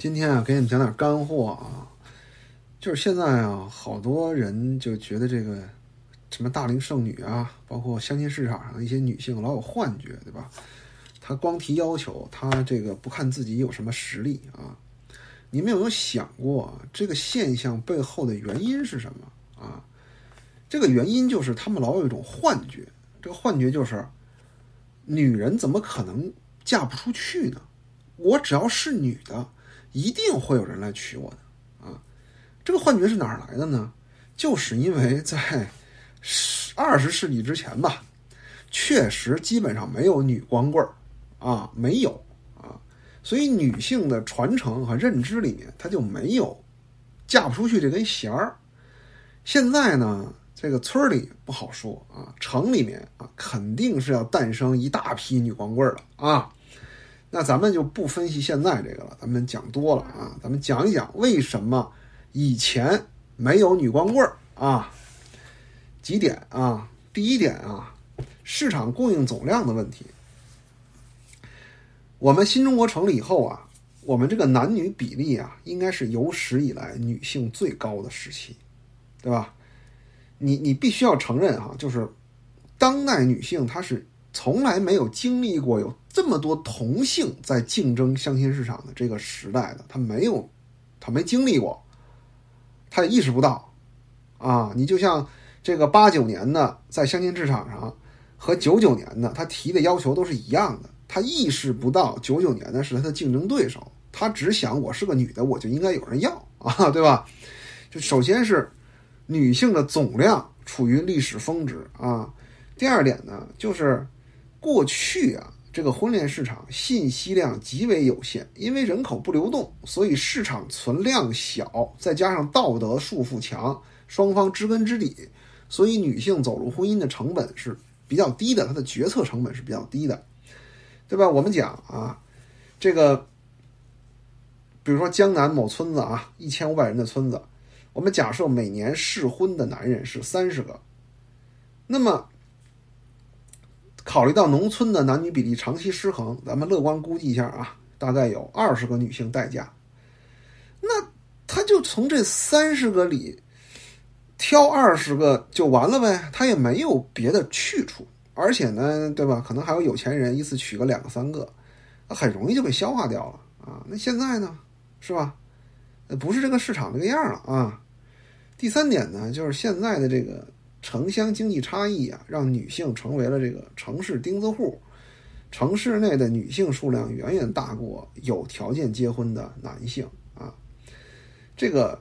今天啊，给你们讲点干货啊，就是现在啊，好多人就觉得这个什么大龄剩女啊，包括相亲市场上一些女性老有幻觉，对吧？她光提要求，她这个不看自己有什么实力啊。你们有没有想过这个现象背后的原因是什么啊？这个原因就是他们老有一种幻觉，这个幻觉就是女人怎么可能嫁不出去呢？我只要是女的，一定会有人来娶我的啊！这个幻觉是哪儿来的呢？就是因为在十二十世纪之前吧，确实基本上没有女光棍儿啊，没有啊，所以女性的传承和认知里面，她就没有嫁不出去这根弦儿。现在呢，这个村里不好说啊，城里面啊，肯定是要诞生一大批女光棍儿了啊。那咱们就不分析现在这个了，咱们讲多了啊，咱们讲一讲为什么以前没有女光棍儿啊？几点啊？第一点啊，市场供应总量的问题。我们新中国成立以后啊，我们这个男女比例啊，应该是有史以来女性最高的时期，对吧？你你必须要承认哈，就是当代女性她是从来没有经历过有这么多同性在竞争相亲市场的这个时代的，他没有，他没经历过，他也意识不到啊。你就像这个八九年的在相亲市场上和九九年的，他提的要求都是一样的，他意识不到九九年的是他的竞争对手，他只想我是个女的，我就应该有人要 啊，对吧？就首先是。女性的总量处于历史峰值啊。第二点呢，就是过去啊，这个婚恋市场信息量极为有限，因为人口不流动，所以市场存量小，再加上道德束缚强，双方知根知底，所以女性走入婚姻的成本是比较低的，她的决策成本是比较低的，对吧？我们讲啊，这个，比如说江南某村子啊，一千五百人的村子。我们假设每年适婚的男人是三十个，那么考虑到农村的男女比例长期失衡，咱们乐观估计一下啊，大概有二十个女性待嫁。那他就从这三十个里挑二十个就完了呗，他也没有别的去处，而且呢，对吧？可能还有有钱人一次娶个两个三个，很容易就被消化掉了啊。那现在呢，是吧？不是这个市场这个样了啊！第三点呢，就是现在的这个城乡经济差异啊，让女性成为了这个城市钉子户。城市内的女性数量远远大过有条件结婚的男性啊。这个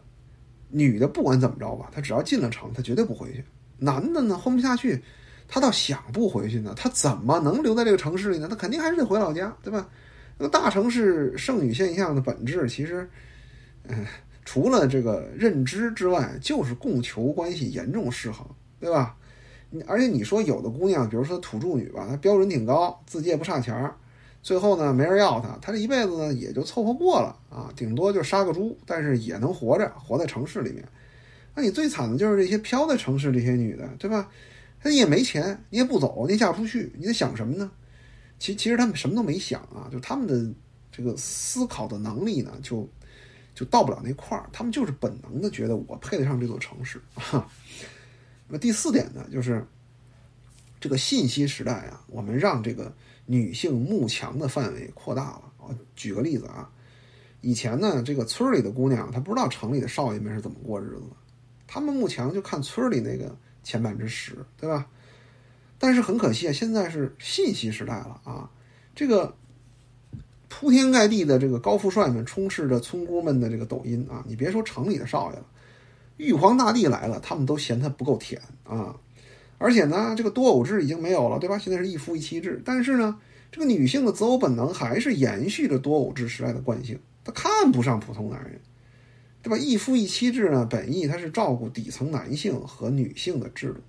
女的不管怎么着吧，她只要进了城，她绝对不回去。男的呢，混不下去，他倒想不回去呢，他怎么能留在这个城市里呢？他肯定还是得回老家，对吧？那大城市剩女现象的本质，其实。嗯，除了这个认知之外，就是供求关系严重失衡，对吧？而且你说有的姑娘，比如说土著女吧，她标准挺高，自己也不差钱儿，最后呢没人要她，她这一辈子呢也就凑合过了啊，顶多就杀个猪，但是也能活着，活在城市里面。那你最惨的就是这些飘在城市这些女的，对吧？她也没钱，你也不走，你嫁不出去，你在想什么呢？其其实他们什么都没想啊，就他们的这个思考的能力呢，就。就到不了那块儿，他们就是本能的觉得我配得上这座城市啊。那第四点呢，就是这个信息时代啊，我们让这个女性慕强的范围扩大了。我举个例子啊，以前呢，这个村里的姑娘她不知道城里的少爷们是怎么过日子的，他们慕强就看村里那个前百分之十，对吧？但是很可惜啊，现在是信息时代了啊，这个。铺天盖地的这个高富帅们充斥着村姑们的这个抖音啊！你别说城里的少爷了，玉皇大帝来了，他们都嫌他不够甜啊！而且呢，这个多偶制已经没有了，对吧？现在是一夫一妻制，但是呢，这个女性的择偶本能还是延续着多偶制时代的惯性，她看不上普通男人，对吧？一夫一妻制呢，本意它是照顾底层男性和女性的制度，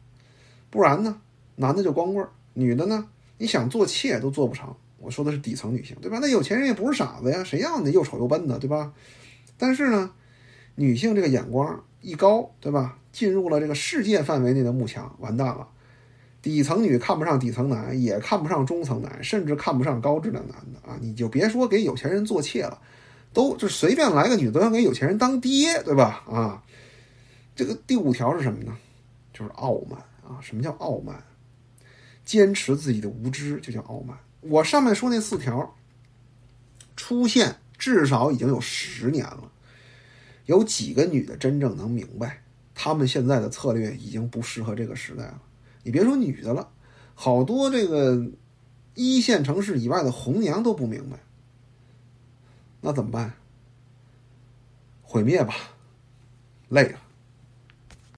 不然呢，男的就光棍，女的呢，你想做妾都做不成。我说的是底层女性，对吧？那有钱人也不是傻子呀，谁要那又丑又笨的，对吧？但是呢，女性这个眼光一高，对吧？进入了这个世界范围内的幕墙，完蛋了。底层女看不上底层男，也看不上中层男，甚至看不上高质量男的啊！你就别说给有钱人做妾了，都就随便来个女的都想给有钱人当爹，对吧？啊，这个第五条是什么呢？就是傲慢啊！什么叫傲慢？坚持自己的无知就叫傲慢。我上面说那四条出现至少已经有十年了，有几个女的真正能明白，他们现在的策略已经不适合这个时代了。你别说女的了，好多这个一线城市以外的红娘都不明白。那怎么办？毁灭吧，累了。